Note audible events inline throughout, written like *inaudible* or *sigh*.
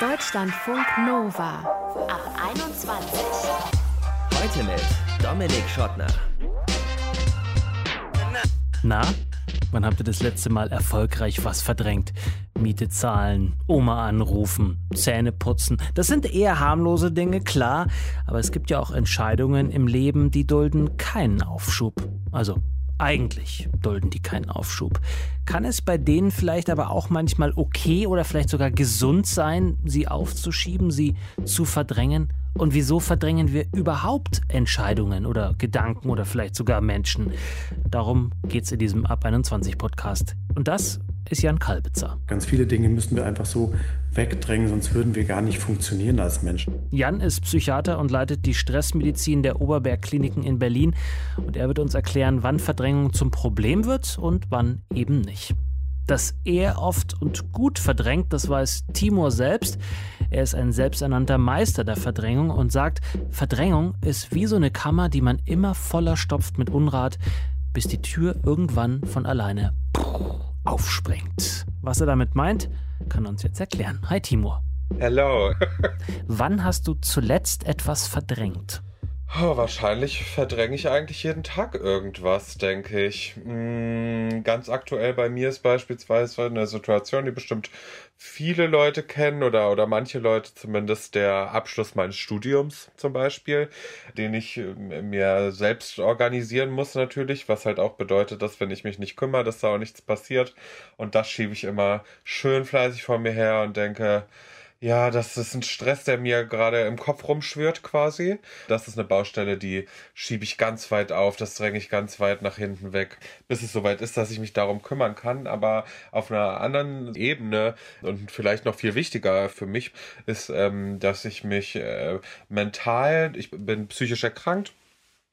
Deutschlandfunk Nova ab 21. Heute mit Dominik Schottner. Na, wann habt ihr das letzte Mal erfolgreich was verdrängt? Miete zahlen, Oma anrufen, Zähne putzen. Das sind eher harmlose Dinge, klar, aber es gibt ja auch Entscheidungen im Leben, die dulden keinen Aufschub. Also eigentlich dulden die keinen Aufschub. Kann es bei denen vielleicht aber auch manchmal okay oder vielleicht sogar gesund sein, sie aufzuschieben, sie zu verdrängen? Und wieso verdrängen wir überhaupt Entscheidungen oder Gedanken oder vielleicht sogar Menschen? Darum geht es in diesem Ab 21 Podcast. Und das ist Jan Kalbitzer. Ganz viele Dinge müssen wir einfach so wegdrängen, sonst würden wir gar nicht funktionieren als Menschen. Jan ist Psychiater und leitet die Stressmedizin der Oberberg Kliniken in Berlin. Und er wird uns erklären, wann Verdrängung zum Problem wird und wann eben nicht. Dass er oft und gut verdrängt, das weiß Timur selbst. Er ist ein selbsternannter Meister der Verdrängung und sagt, Verdrängung ist wie so eine Kammer, die man immer voller stopft mit Unrat, bis die Tür irgendwann von alleine aufspringt. Was er damit meint, kann uns jetzt erklären. Hi Timur. Hello. *laughs* Wann hast du zuletzt etwas verdrängt? Oh, wahrscheinlich verdränge ich eigentlich jeden Tag irgendwas, denke ich. Hm, ganz aktuell bei mir ist beispielsweise eine Situation, die bestimmt viele Leute kennen oder, oder manche Leute zumindest der Abschluss meines Studiums zum Beispiel, den ich ähm, mir selbst organisieren muss natürlich, was halt auch bedeutet, dass wenn ich mich nicht kümmere, dass da auch nichts passiert. Und das schiebe ich immer schön fleißig vor mir her und denke, ja, das ist ein Stress, der mir gerade im Kopf rumschwirrt quasi. Das ist eine Baustelle, die schiebe ich ganz weit auf, das dränge ich ganz weit nach hinten weg, bis es soweit ist, dass ich mich darum kümmern kann. Aber auf einer anderen Ebene und vielleicht noch viel wichtiger für mich ist, ähm, dass ich mich äh, mental, ich bin psychisch erkrankt,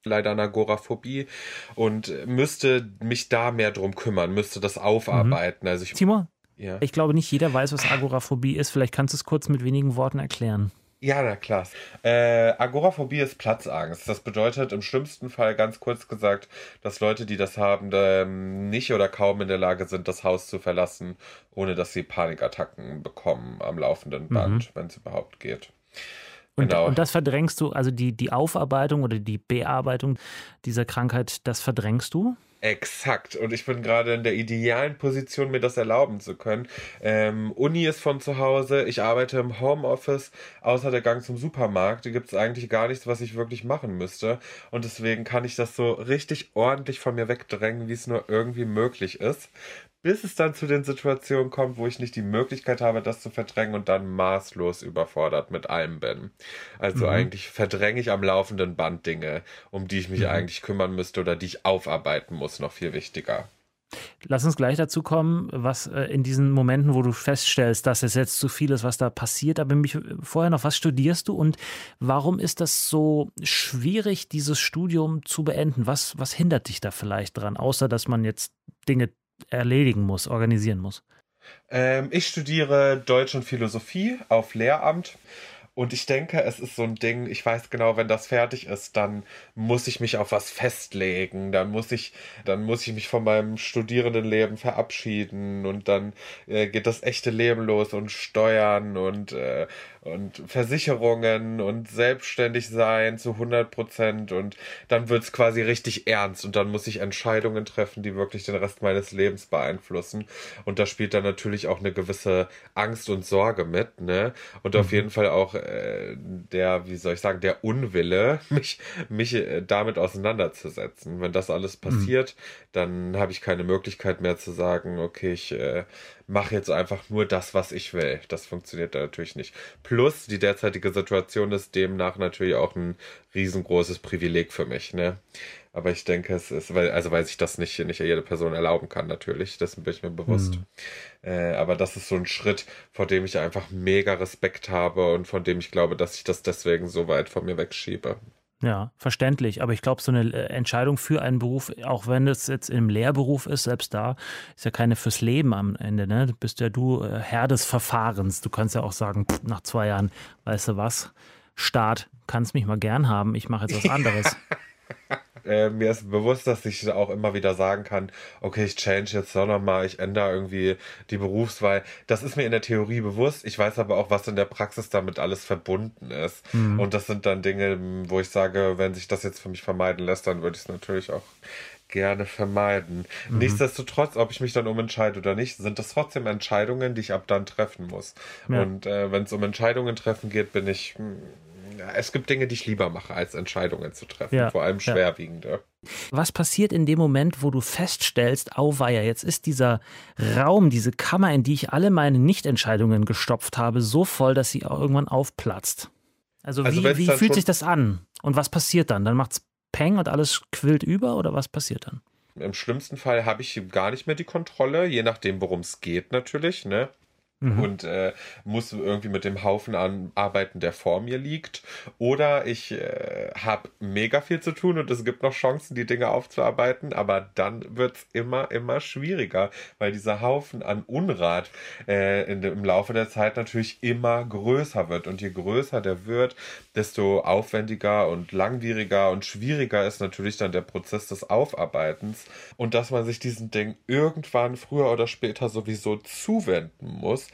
leider an Agoraphobie und müsste mich da mehr drum kümmern, müsste das aufarbeiten. Mhm. Also ich, Timur, ja. Ich glaube, nicht jeder weiß, was Agoraphobie ist. Vielleicht kannst du es kurz mit wenigen Worten erklären. Ja, na klar. Äh, Agoraphobie ist Platzangst. Das bedeutet im schlimmsten Fall ganz kurz gesagt, dass Leute, die das haben, ähm, nicht oder kaum in der Lage sind, das Haus zu verlassen, ohne dass sie Panikattacken bekommen am laufenden Band, mhm. wenn es überhaupt geht. Und, genau. und das verdrängst du, also die, die Aufarbeitung oder die Bearbeitung dieser Krankheit, das verdrängst du? Exakt. Und ich bin gerade in der idealen Position, mir das erlauben zu können. Ähm, Uni ist von zu Hause, ich arbeite im Homeoffice, außer der Gang zum Supermarkt. Da gibt es eigentlich gar nichts, was ich wirklich machen müsste. Und deswegen kann ich das so richtig ordentlich von mir wegdrängen, wie es nur irgendwie möglich ist bis es dann zu den Situationen kommt, wo ich nicht die Möglichkeit habe, das zu verdrängen und dann maßlos überfordert mit allem bin. Also mhm. eigentlich verdränge ich am laufenden Band Dinge, um die ich mich mhm. eigentlich kümmern müsste oder die ich aufarbeiten muss, noch viel wichtiger. Lass uns gleich dazu kommen, was äh, in diesen Momenten, wo du feststellst, dass es jetzt zu viel ist, was da passiert. Aber mich vorher noch, was studierst du und warum ist das so schwierig, dieses Studium zu beenden? Was, was hindert dich da vielleicht dran, außer dass man jetzt Dinge erledigen muss, organisieren muss? Ähm, ich studiere Deutsch und Philosophie auf Lehramt. Und ich denke, es ist so ein Ding, ich weiß genau, wenn das fertig ist, dann muss ich mich auf was festlegen, dann muss ich, dann muss ich mich von meinem Studierendenleben verabschieden und dann äh, geht das echte Leben los und Steuern und äh, und Versicherungen und selbstständig sein zu 100 Prozent und dann wird's quasi richtig ernst und dann muss ich Entscheidungen treffen, die wirklich den Rest meines Lebens beeinflussen und da spielt dann natürlich auch eine gewisse Angst und Sorge mit, ne? Und mhm. auf jeden Fall auch äh, der, wie soll ich sagen, der Unwille, *laughs* mich, mich äh, damit auseinanderzusetzen. Wenn das alles mhm. passiert, mhm. dann habe ich keine Möglichkeit mehr zu sagen, okay, ich äh, mache jetzt einfach nur das, was ich will. Das funktioniert da natürlich nicht. Plus, die derzeitige Situation ist demnach natürlich auch ein riesengroßes Privileg für mich, ne? Aber ich denke, es ist, weil, also weil sich das nicht, nicht jede Person erlauben kann, natürlich. Dessen bin ich mir bewusst. Mhm. Äh, aber das ist so ein Schritt, vor dem ich einfach mega Respekt habe und von dem ich glaube, dass ich das deswegen so weit von mir wegschiebe. Ja, verständlich. Aber ich glaube, so eine äh, Entscheidung für einen Beruf, auch wenn es jetzt im Lehrberuf ist, selbst da, ist ja keine fürs Leben am Ende. Ne? Du bist ja du äh, Herr des Verfahrens. Du kannst ja auch sagen, pff, nach zwei Jahren, weißt du was, Staat, kannst mich mal gern haben, ich mache jetzt was anderes. *laughs* äh, mir ist bewusst, dass ich auch immer wieder sagen kann, okay, ich change jetzt doch nochmal, ich ändere irgendwie die Berufswahl. Das ist mir in der Theorie bewusst. Ich weiß aber auch, was in der Praxis damit alles verbunden ist. Mhm. Und das sind dann Dinge, wo ich sage, wenn sich das jetzt für mich vermeiden lässt, dann würde ich es natürlich auch gerne vermeiden. Mhm. Nichtsdestotrotz, ob ich mich dann umentscheide oder nicht, sind das trotzdem Entscheidungen, die ich ab dann treffen muss. Ja. Und äh, wenn es um Entscheidungen treffen geht, bin ich. Mh, es gibt Dinge, die ich lieber mache, als Entscheidungen zu treffen, ja. vor allem schwerwiegende. Ja. Was passiert in dem Moment, wo du feststellst, auweia, jetzt ist dieser Raum, diese Kammer, in die ich alle meine Nichtentscheidungen gestopft habe, so voll, dass sie auch irgendwann aufplatzt? Also, also wie, wie fühlt sich das an? Und was passiert dann? Dann macht es Peng und alles quillt über oder was passiert dann? Im schlimmsten Fall habe ich gar nicht mehr die Kontrolle, je nachdem, worum es geht natürlich. Ne? Mhm. und äh, muss irgendwie mit dem Haufen an arbeiten, der vor mir liegt. Oder ich äh, habe mega viel zu tun und es gibt noch Chancen, die Dinge aufzuarbeiten, aber dann wird es immer, immer schwieriger, weil dieser Haufen an Unrat äh, in, im Laufe der Zeit natürlich immer größer wird. Und je größer der wird, desto aufwendiger und langwieriger und schwieriger ist natürlich dann der Prozess des Aufarbeitens. Und dass man sich diesen Ding irgendwann früher oder später sowieso zuwenden muss,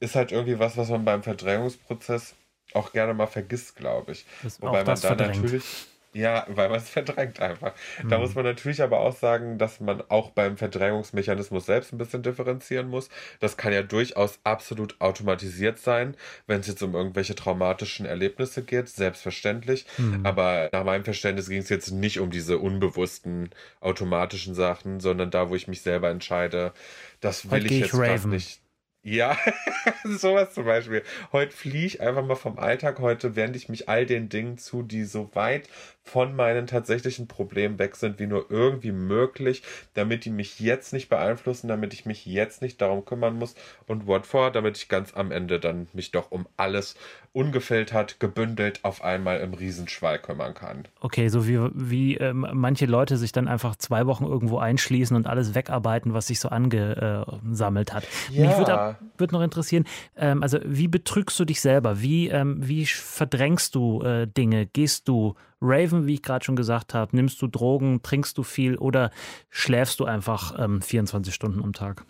ist halt irgendwie was, was man beim Verdrängungsprozess auch gerne mal vergisst, glaube ich. Wobei man da natürlich ja, weil man es *laughs* verdrängt einfach. Mhm. Da muss man natürlich aber auch sagen, dass man auch beim Verdrängungsmechanismus selbst ein bisschen differenzieren muss. Das kann ja durchaus absolut automatisiert sein, wenn es jetzt um irgendwelche traumatischen Erlebnisse geht, selbstverständlich. Mhm. Aber nach meinem Verständnis ging es jetzt nicht um diese unbewussten automatischen Sachen, sondern da, wo ich mich selber entscheide, das will Heute ich jetzt ich nicht ja, *laughs* sowas zum Beispiel. Heute fliehe ich einfach mal vom Alltag. Heute wende ich mich all den Dingen zu, die so weit von meinen tatsächlichen Problemen weg sind, wie nur irgendwie möglich, damit die mich jetzt nicht beeinflussen, damit ich mich jetzt nicht darum kümmern muss und what for, damit ich ganz am Ende dann mich doch um alles ungefiltert, gebündelt auf einmal im Riesenschwall kümmern kann. Okay, so wie, wie ähm, manche Leute sich dann einfach zwei Wochen irgendwo einschließen und alles wegarbeiten, was sich so angesammelt hat. Ja. Mich würde würd noch interessieren, ähm, also wie betrügst du dich selber? Wie, ähm, wie verdrängst du äh, Dinge? Gehst du Raven, wie ich gerade schon gesagt habe? Nimmst du Drogen? Trinkst du viel? Oder schläfst du einfach ähm, 24 Stunden am Tag?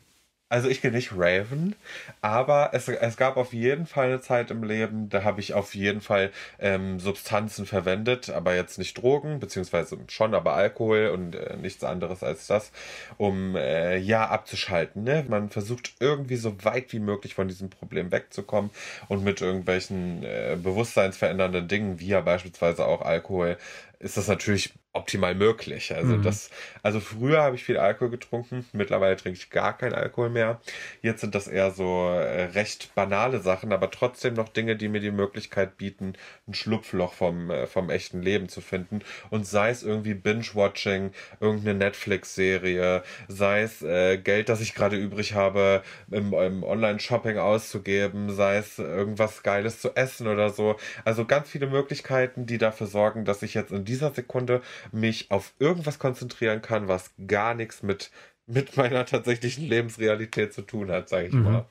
Also ich gehe nicht Raven, aber es, es gab auf jeden Fall eine Zeit im Leben, da habe ich auf jeden Fall ähm, Substanzen verwendet, aber jetzt nicht Drogen, beziehungsweise schon, aber Alkohol und äh, nichts anderes als das, um äh, ja abzuschalten. Ne? Man versucht irgendwie so weit wie möglich von diesem Problem wegzukommen und mit irgendwelchen äh, bewusstseinsverändernden Dingen, wie ja beispielsweise auch Alkohol, ist das natürlich optimal möglich. Also mhm. das, also früher habe ich viel Alkohol getrunken, mittlerweile trinke ich gar keinen Alkohol mehr. Jetzt sind das eher so äh, recht banale Sachen, aber trotzdem noch Dinge, die mir die Möglichkeit bieten, ein Schlupfloch vom, äh, vom echten Leben zu finden. Und sei es irgendwie Binge-Watching, irgendeine Netflix-Serie, sei es äh, Geld, das ich gerade übrig habe, im, im Online-Shopping auszugeben, sei es irgendwas Geiles zu essen oder so. Also ganz viele Möglichkeiten, die dafür sorgen, dass ich jetzt in dieser Sekunde mich auf irgendwas konzentrieren kann, was gar nichts mit, mit meiner tatsächlichen Lebensrealität zu tun hat, sage ich mhm. mal.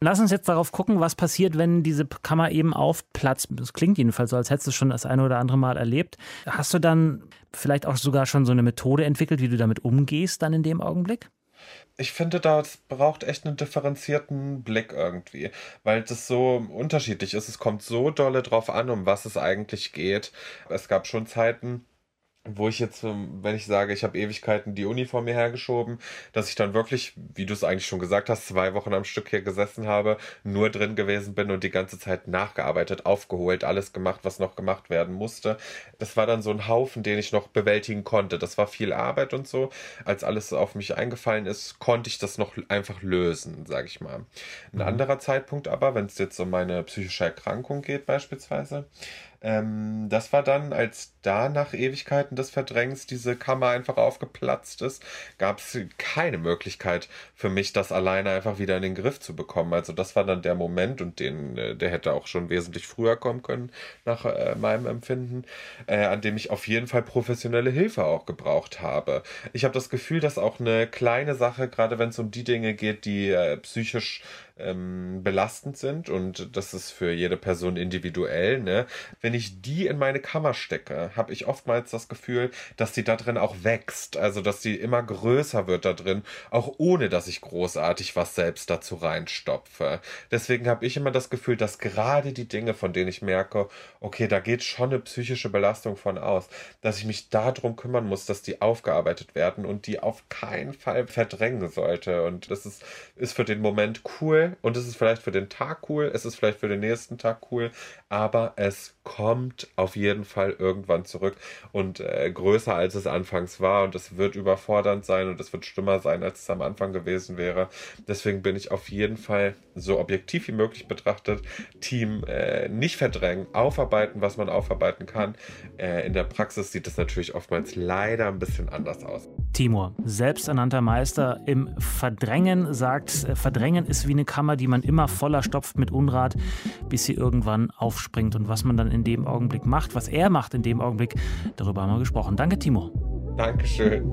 Lass uns jetzt darauf gucken, was passiert, wenn diese Kammer eben aufplatzt. Das klingt jedenfalls so, als hättest du schon das eine oder andere Mal erlebt. Hast du dann vielleicht auch sogar schon so eine Methode entwickelt, wie du damit umgehst dann in dem Augenblick? ich finde, das braucht echt einen differenzierten Blick irgendwie, weil das so unterschiedlich ist. Es kommt so dolle drauf an, um was es eigentlich geht. Es gab schon Zeiten, wo ich jetzt, ähm, wenn ich sage, ich habe Ewigkeiten die Uni vor mir hergeschoben, dass ich dann wirklich, wie du es eigentlich schon gesagt hast, zwei Wochen am Stück hier gesessen habe, nur drin gewesen bin und die ganze Zeit nachgearbeitet, aufgeholt, alles gemacht, was noch gemacht werden musste. Das war dann so ein Haufen, den ich noch bewältigen konnte. Das war viel Arbeit und so. Als alles auf mich eingefallen ist, konnte ich das noch einfach lösen, sage ich mal. Ein mhm. anderer Zeitpunkt aber, wenn es jetzt um meine psychische Erkrankung geht beispielsweise, ähm, das war dann, als da nach Ewigkeiten des Verdrängens diese Kammer einfach aufgeplatzt ist, gab es keine Möglichkeit für mich, das alleine einfach wieder in den Griff zu bekommen. Also das war dann der Moment und den, äh, der hätte auch schon wesentlich früher kommen können, nach äh, meinem Empfinden, äh, an dem ich auf jeden Fall professionelle Hilfe auch gebraucht habe. Ich habe das Gefühl, dass auch eine kleine Sache, gerade wenn es um die Dinge geht, die äh, psychisch ähm, belastend sind und das ist für jede Person individuell. Ne? Wenn ich die in meine Kammer stecke, habe ich oftmals das Gefühl, dass die da drin auch wächst, also dass die immer größer wird da drin, auch ohne dass ich großartig was selbst dazu reinstopfe. Deswegen habe ich immer das Gefühl, dass gerade die Dinge, von denen ich merke, okay, da geht schon eine psychische Belastung von aus, dass ich mich darum kümmern muss, dass die aufgearbeitet werden und die auf keinen Fall verdrängen sollte. Und das ist, ist für den Moment cool und es ist vielleicht für den Tag cool, es ist vielleicht für den nächsten Tag cool, aber es kommt auf jeden Fall irgendwann zurück und äh, größer als es anfangs war und es wird überfordernd sein und es wird schlimmer sein, als es am Anfang gewesen wäre. Deswegen bin ich auf jeden Fall so objektiv wie möglich betrachtet, Team äh, nicht verdrängen, aufarbeiten, was man aufarbeiten kann. Äh, in der Praxis sieht es natürlich oftmals leider ein bisschen anders aus. Timur, selbsternannter Meister im Verdrängen, sagt, äh, Verdrängen ist wie eine Kammer, die man immer voller stopft mit Unrat, bis sie irgendwann aufspringt. Und was man dann in dem Augenblick macht, was er macht in dem Augenblick, darüber haben wir gesprochen. Danke, Timo. Dankeschön.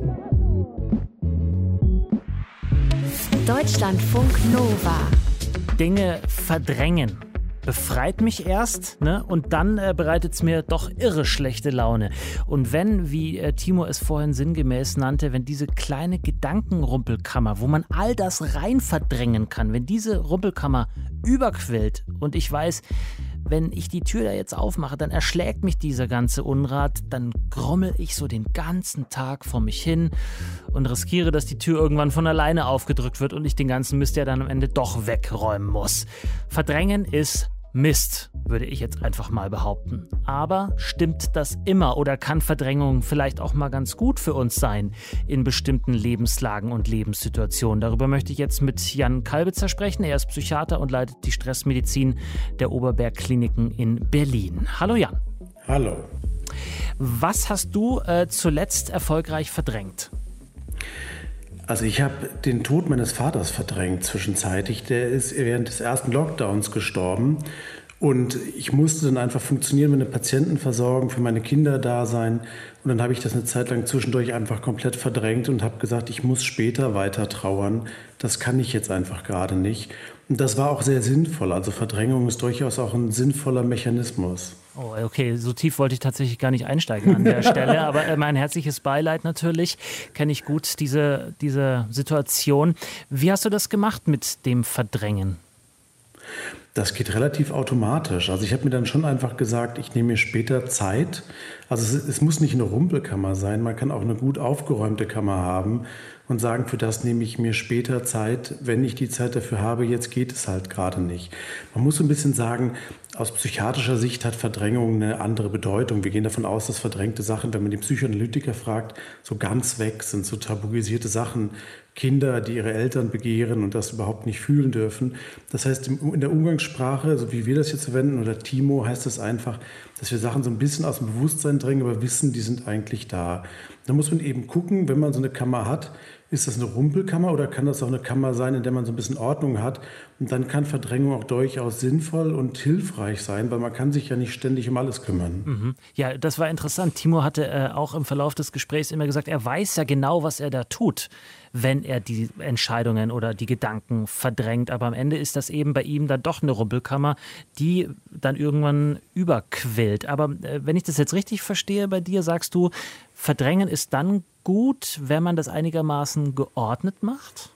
Deutschlandfunk Nova. Dinge verdrängen befreit mich erst ne? und dann äh, bereitet es mir doch irre schlechte Laune. Und wenn, wie äh, Timo es vorhin sinngemäß nannte, wenn diese kleine Gedankenrumpelkammer, wo man all das rein verdrängen kann, wenn diese Rumpelkammer überquillt und ich weiß, wenn ich die Tür da jetzt aufmache, dann erschlägt mich dieser ganze Unrat, dann grommel ich so den ganzen Tag vor mich hin und riskiere, dass die Tür irgendwann von alleine aufgedrückt wird und ich den ganzen Mist ja dann am Ende doch wegräumen muss. Verdrängen ist Mist, würde ich jetzt einfach mal behaupten. Aber stimmt das immer oder kann Verdrängung vielleicht auch mal ganz gut für uns sein in bestimmten Lebenslagen und Lebenssituationen? Darüber möchte ich jetzt mit Jan Kalbitzer sprechen. Er ist Psychiater und leitet die Stressmedizin der Oberberg Kliniken in Berlin. Hallo Jan. Hallo. Was hast du äh, zuletzt erfolgreich verdrängt? Also ich habe den Tod meines Vaters verdrängt zwischenzeitlich. Der ist während des ersten Lockdowns gestorben. Und ich musste dann einfach funktionieren, meine Patienten versorgen, für meine Kinder da sein. Und dann habe ich das eine Zeit lang zwischendurch einfach komplett verdrängt und habe gesagt, ich muss später weiter trauern. Das kann ich jetzt einfach gerade nicht. Und das war auch sehr sinnvoll. Also Verdrängung ist durchaus auch ein sinnvoller Mechanismus. Oh, okay, so tief wollte ich tatsächlich gar nicht einsteigen an der *laughs* Stelle, aber äh, mein herzliches Beileid natürlich, kenne ich gut diese, diese Situation. Wie hast du das gemacht mit dem Verdrängen? Das geht relativ automatisch. Also ich habe mir dann schon einfach gesagt, ich nehme mir später Zeit. Also es, es, muss nicht eine Rumpelkammer sein, man kann auch eine gut aufgeräumte Kammer haben und sagen, für das nehme ich mir später Zeit, wenn ich die Zeit dafür habe, jetzt geht es halt gerade nicht. Man muss so ein bisschen sagen, aus psychiatrischer Sicht hat Verdrängung eine andere Bedeutung. Wir gehen davon aus, dass verdrängte Sachen, wenn man die Psychoanalytiker fragt, so ganz weg sind, so tabuisierte Sachen. Kinder, die ihre Eltern begehren und das überhaupt nicht fühlen dürfen. Das heißt, in der Umgangssprache, so wie wir das jetzt verwenden, oder Timo, heißt es das einfach, dass wir Sachen so ein bisschen aus dem Bewusstsein drängen, aber wissen, die sind eigentlich da. Da muss man eben gucken, wenn man so eine Kammer hat, ist das eine Rumpelkammer oder kann das auch eine Kammer sein, in der man so ein bisschen Ordnung hat? Und dann kann Verdrängung auch durchaus sinnvoll und hilfreich sein, weil man kann sich ja nicht ständig um alles kümmern. Mhm. Ja, das war interessant. Timo hatte äh, auch im Verlauf des Gesprächs immer gesagt, er weiß ja genau, was er da tut, wenn er die Entscheidungen oder die Gedanken verdrängt. Aber am Ende ist das eben bei ihm dann doch eine Rumpelkammer, die dann irgendwann überquillt. Aber äh, wenn ich das jetzt richtig verstehe bei dir, sagst du, Verdrängen ist dann gut, wenn man das einigermaßen geordnet macht?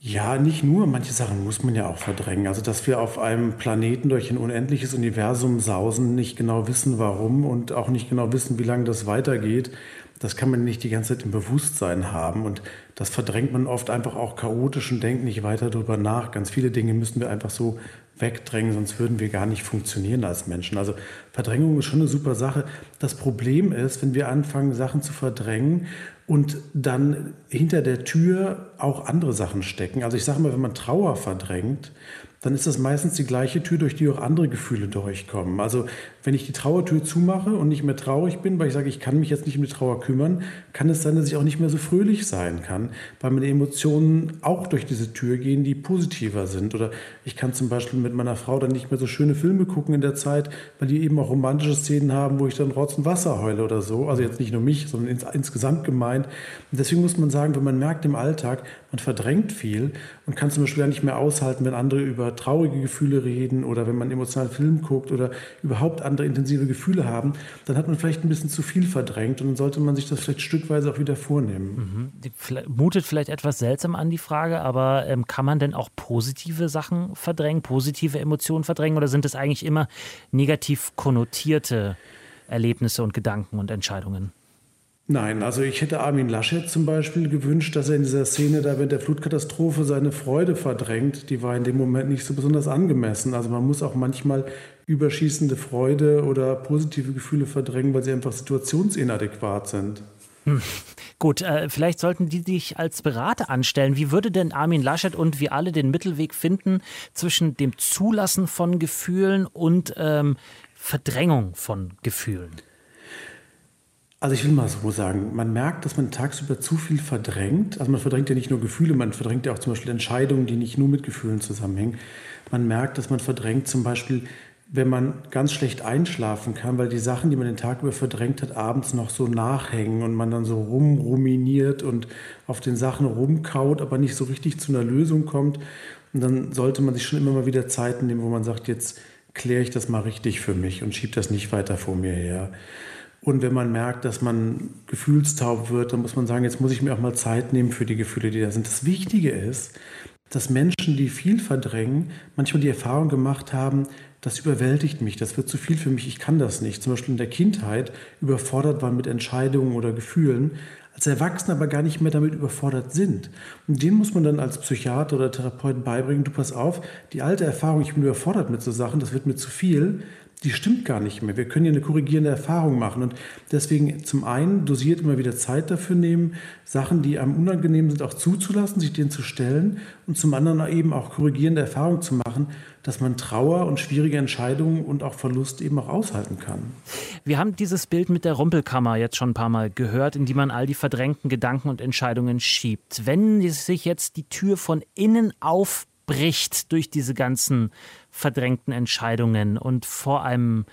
Ja, nicht nur. Manche Sachen muss man ja auch verdrängen. Also, dass wir auf einem Planeten durch ein unendliches Universum sausen, nicht genau wissen, warum und auch nicht genau wissen, wie lange das weitergeht, das kann man nicht die ganze Zeit im Bewusstsein haben. Und das verdrängt man oft einfach auch chaotisch und denkt nicht weiter darüber nach. Ganz viele Dinge müssen wir einfach so wegdrängen, sonst würden wir gar nicht funktionieren als Menschen. Also Verdrängung ist schon eine super Sache. Das Problem ist, wenn wir anfangen, Sachen zu verdrängen und dann hinter der Tür auch andere Sachen stecken. Also ich sage mal, wenn man Trauer verdrängt, dann ist das meistens die gleiche Tür, durch die auch andere Gefühle durchkommen. Also wenn ich die Trauertür zumache und nicht mehr traurig bin, weil ich sage, ich kann mich jetzt nicht um die Trauer kümmern, kann es sein, dass ich auch nicht mehr so fröhlich sein kann. weil meine Emotionen auch durch diese Tür gehen, die positiver sind. Oder ich kann zum Beispiel mit meiner Frau dann nicht mehr so schöne Filme gucken in der Zeit, weil die eben auch romantische Szenen haben, wo ich dann Rotz und Wasser heule oder so. Also jetzt nicht nur mich, sondern ins, insgesamt gemeint. Und deswegen muss man sagen, wenn man merkt im Alltag, man verdrängt viel und kann zum Beispiel gar nicht mehr aushalten, wenn andere über traurige Gefühle reden oder wenn man emotional Film guckt oder überhaupt andere intensive Gefühle haben, dann hat man vielleicht ein bisschen zu viel verdrängt und dann sollte man sich das vielleicht stückweise auch wieder vornehmen. Mhm. Die, mutet vielleicht etwas seltsam an die Frage, aber ähm, kann man denn auch positive Sachen verdrängen, positive Emotionen verdrängen oder sind es eigentlich immer negativ konnotierte Erlebnisse und Gedanken und Entscheidungen? Nein, also ich hätte Armin Laschet zum Beispiel gewünscht, dass er in dieser Szene da während der Flutkatastrophe seine Freude verdrängt. Die war in dem Moment nicht so besonders angemessen. Also man muss auch manchmal überschießende Freude oder positive Gefühle verdrängen, weil sie einfach situationsinadäquat sind. Hm. Gut, äh, vielleicht sollten die dich als Berater anstellen. Wie würde denn Armin Laschet und wir alle den Mittelweg finden zwischen dem Zulassen von Gefühlen und ähm, Verdrängung von Gefühlen? Also ich will mal so sagen, man merkt, dass man tagsüber zu viel verdrängt. Also man verdrängt ja nicht nur Gefühle, man verdrängt ja auch zum Beispiel Entscheidungen, die nicht nur mit Gefühlen zusammenhängen. Man merkt, dass man verdrängt zum Beispiel, wenn man ganz schlecht einschlafen kann, weil die Sachen, die man den Tag über verdrängt hat, abends noch so nachhängen und man dann so rumruminiert und auf den Sachen rumkaut, aber nicht so richtig zu einer Lösung kommt. Und dann sollte man sich schon immer mal wieder Zeiten nehmen, wo man sagt, jetzt kläre ich das mal richtig für mich und schiebe das nicht weiter vor mir her. Und wenn man merkt, dass man gefühlstaub wird, dann muss man sagen, jetzt muss ich mir auch mal Zeit nehmen für die Gefühle, die da sind. Das Wichtige ist, dass Menschen, die viel verdrängen, manchmal die Erfahrung gemacht haben, das überwältigt mich, das wird zu viel für mich, ich kann das nicht. Zum Beispiel in der Kindheit überfordert waren mit Entscheidungen oder Gefühlen, als Erwachsene aber gar nicht mehr damit überfordert sind. Und denen muss man dann als Psychiater oder Therapeut beibringen, du pass auf, die alte Erfahrung, ich bin überfordert mit so Sachen, das wird mir zu viel, die stimmt gar nicht mehr. Wir können hier eine korrigierende Erfahrung machen. Und deswegen zum einen dosiert immer wieder Zeit dafür nehmen, Sachen, die einem unangenehm sind, auch zuzulassen, sich denen zu stellen. Und zum anderen eben auch korrigierende Erfahrungen zu machen, dass man Trauer und schwierige Entscheidungen und auch Verlust eben auch aushalten kann. Wir haben dieses Bild mit der Rumpelkammer jetzt schon ein paar Mal gehört, in die man all die verdrängten Gedanken und Entscheidungen schiebt. Wenn sich jetzt die Tür von innen aufbricht durch diese ganzen verdrängten Entscheidungen und vor einem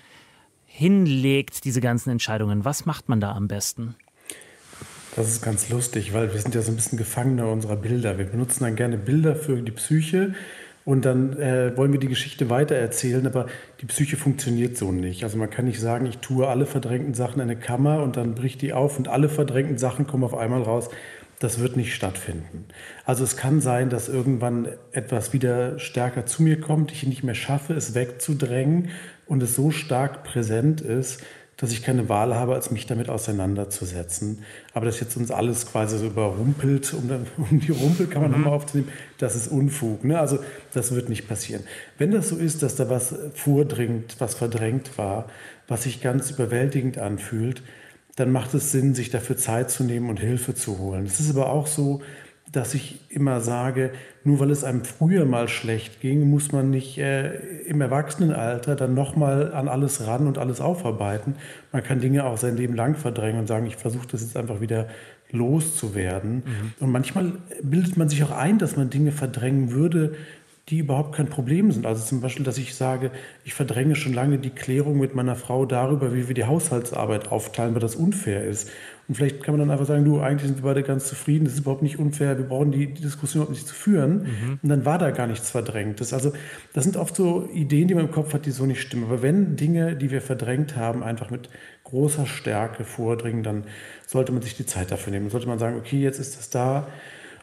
hinlegt, diese ganzen Entscheidungen. Was macht man da am besten? Das ist ganz lustig, weil wir sind ja so ein bisschen Gefangene unserer Bilder. Wir benutzen dann gerne Bilder für die Psyche und dann äh, wollen wir die Geschichte weitererzählen, aber die Psyche funktioniert so nicht. Also man kann nicht sagen, ich tue alle verdrängten Sachen in eine Kammer und dann bricht die auf und alle verdrängten Sachen kommen auf einmal raus das wird nicht stattfinden. Also es kann sein, dass irgendwann etwas wieder stärker zu mir kommt, ich nicht mehr schaffe, es wegzudrängen und es so stark präsent ist, dass ich keine Wahl habe, als mich damit auseinanderzusetzen. Aber dass jetzt uns alles quasi so überrumpelt, um, *laughs* um die Rumpelkammer mhm. nochmal aufzunehmen, das ist Unfug. Ne? Also das wird nicht passieren. Wenn das so ist, dass da was vordringt, was verdrängt war, was sich ganz überwältigend anfühlt, dann macht es Sinn, sich dafür Zeit zu nehmen und Hilfe zu holen. Es ist aber auch so, dass ich immer sage, nur weil es einem früher mal schlecht ging, muss man nicht äh, im Erwachsenenalter dann nochmal an alles ran und alles aufarbeiten. Man kann Dinge auch sein Leben lang verdrängen und sagen, ich versuche das jetzt einfach wieder loszuwerden. Mhm. Und manchmal bildet man sich auch ein, dass man Dinge verdrängen würde, die überhaupt kein Problem sind. Also zum Beispiel, dass ich sage, ich verdränge schon lange die Klärung mit meiner Frau darüber, wie wir die Haushaltsarbeit aufteilen, weil das unfair ist. Und vielleicht kann man dann einfach sagen, du, eigentlich sind wir beide ganz zufrieden, das ist überhaupt nicht unfair, wir brauchen die, die Diskussion überhaupt nicht zu führen. Mhm. Und dann war da gar nichts Verdrängtes. Also das sind oft so Ideen, die man im Kopf hat, die so nicht stimmen. Aber wenn Dinge, die wir verdrängt haben, einfach mit großer Stärke vordringen, dann sollte man sich die Zeit dafür nehmen. Dann sollte man sagen, okay, jetzt ist das da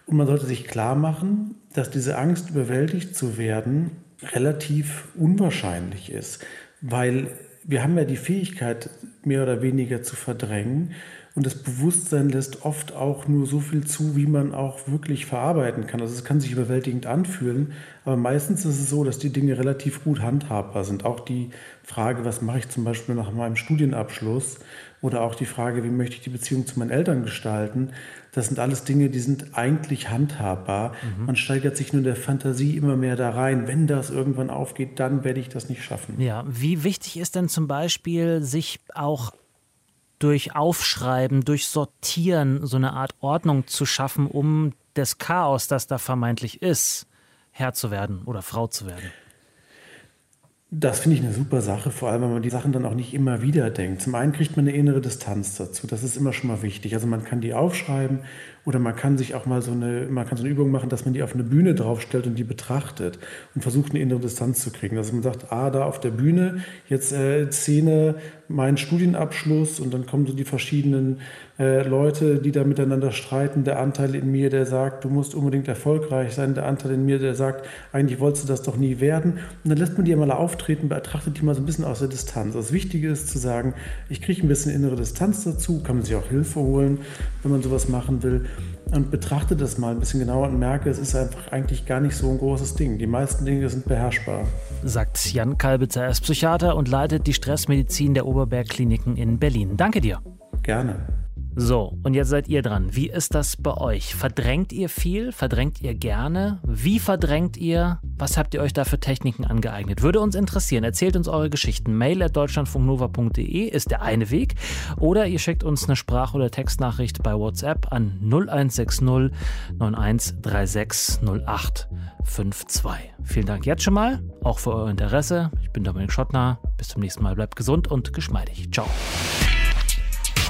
und man sollte sich klar machen, dass diese Angst, überwältigt zu werden, relativ unwahrscheinlich ist, weil wir haben ja die Fähigkeit, mehr oder weniger zu verdrängen. Und das Bewusstsein lässt oft auch nur so viel zu, wie man auch wirklich verarbeiten kann. Also es kann sich überwältigend anfühlen, aber meistens ist es so, dass die Dinge relativ gut handhabbar sind. Auch die Frage, was mache ich zum Beispiel nach meinem Studienabschluss oder auch die Frage, wie möchte ich die Beziehung zu meinen Eltern gestalten, das sind alles Dinge, die sind eigentlich handhabbar. Mhm. Man steigert sich nur in der Fantasie immer mehr da rein. Wenn das irgendwann aufgeht, dann werde ich das nicht schaffen. Ja, wie wichtig ist denn zum Beispiel, sich auch durch Aufschreiben, durch Sortieren so eine Art Ordnung zu schaffen, um des Chaos, das da vermeintlich ist, Herr zu werden oder Frau zu werden? Das finde ich eine super Sache, vor allem, wenn man die Sachen dann auch nicht immer wieder denkt. Zum einen kriegt man eine innere Distanz dazu. Das ist immer schon mal wichtig. Also man kann die aufschreiben oder man kann sich auch mal so eine, man kann so eine Übung machen, dass man die auf eine Bühne draufstellt und die betrachtet und versucht, eine innere Distanz zu kriegen. Also man sagt, ah, da auf der Bühne, jetzt äh, Szene, mein Studienabschluss und dann kommen so die verschiedenen äh, Leute, die da miteinander streiten. Der Anteil in mir, der sagt, du musst unbedingt erfolgreich sein. Der Anteil in mir, der sagt, eigentlich wolltest du das doch nie werden. Und dann lässt man die mal auftreten, betrachtet die mal so ein bisschen aus der Distanz. Das Wichtige ist zu sagen, ich kriege ein bisschen innere Distanz dazu, kann man sich auch Hilfe holen, wenn man sowas machen will und betrachte das mal ein bisschen genauer und merke, es ist einfach eigentlich gar nicht so ein großes Ding. Die meisten Dinge sind beherrschbar. Sagt Jan Kalbitzer, er ist Psychiater und leitet die Stressmedizin der Oberberg Kliniken in Berlin. Danke dir. Gerne. So, und jetzt seid ihr dran. Wie ist das bei euch? Verdrängt ihr viel? Verdrängt ihr gerne? Wie verdrängt ihr? Was habt ihr euch da für Techniken angeeignet? Würde uns interessieren. Erzählt uns eure Geschichten. Mail at deutschlandfunknova.de ist der eine Weg. Oder ihr schickt uns eine Sprach- oder Textnachricht bei WhatsApp an 0160 9136 0852. Vielen Dank jetzt schon mal, auch für euer Interesse. Ich bin Dominik Schottner. Bis zum nächsten Mal. Bleibt gesund und geschmeidig. Ciao.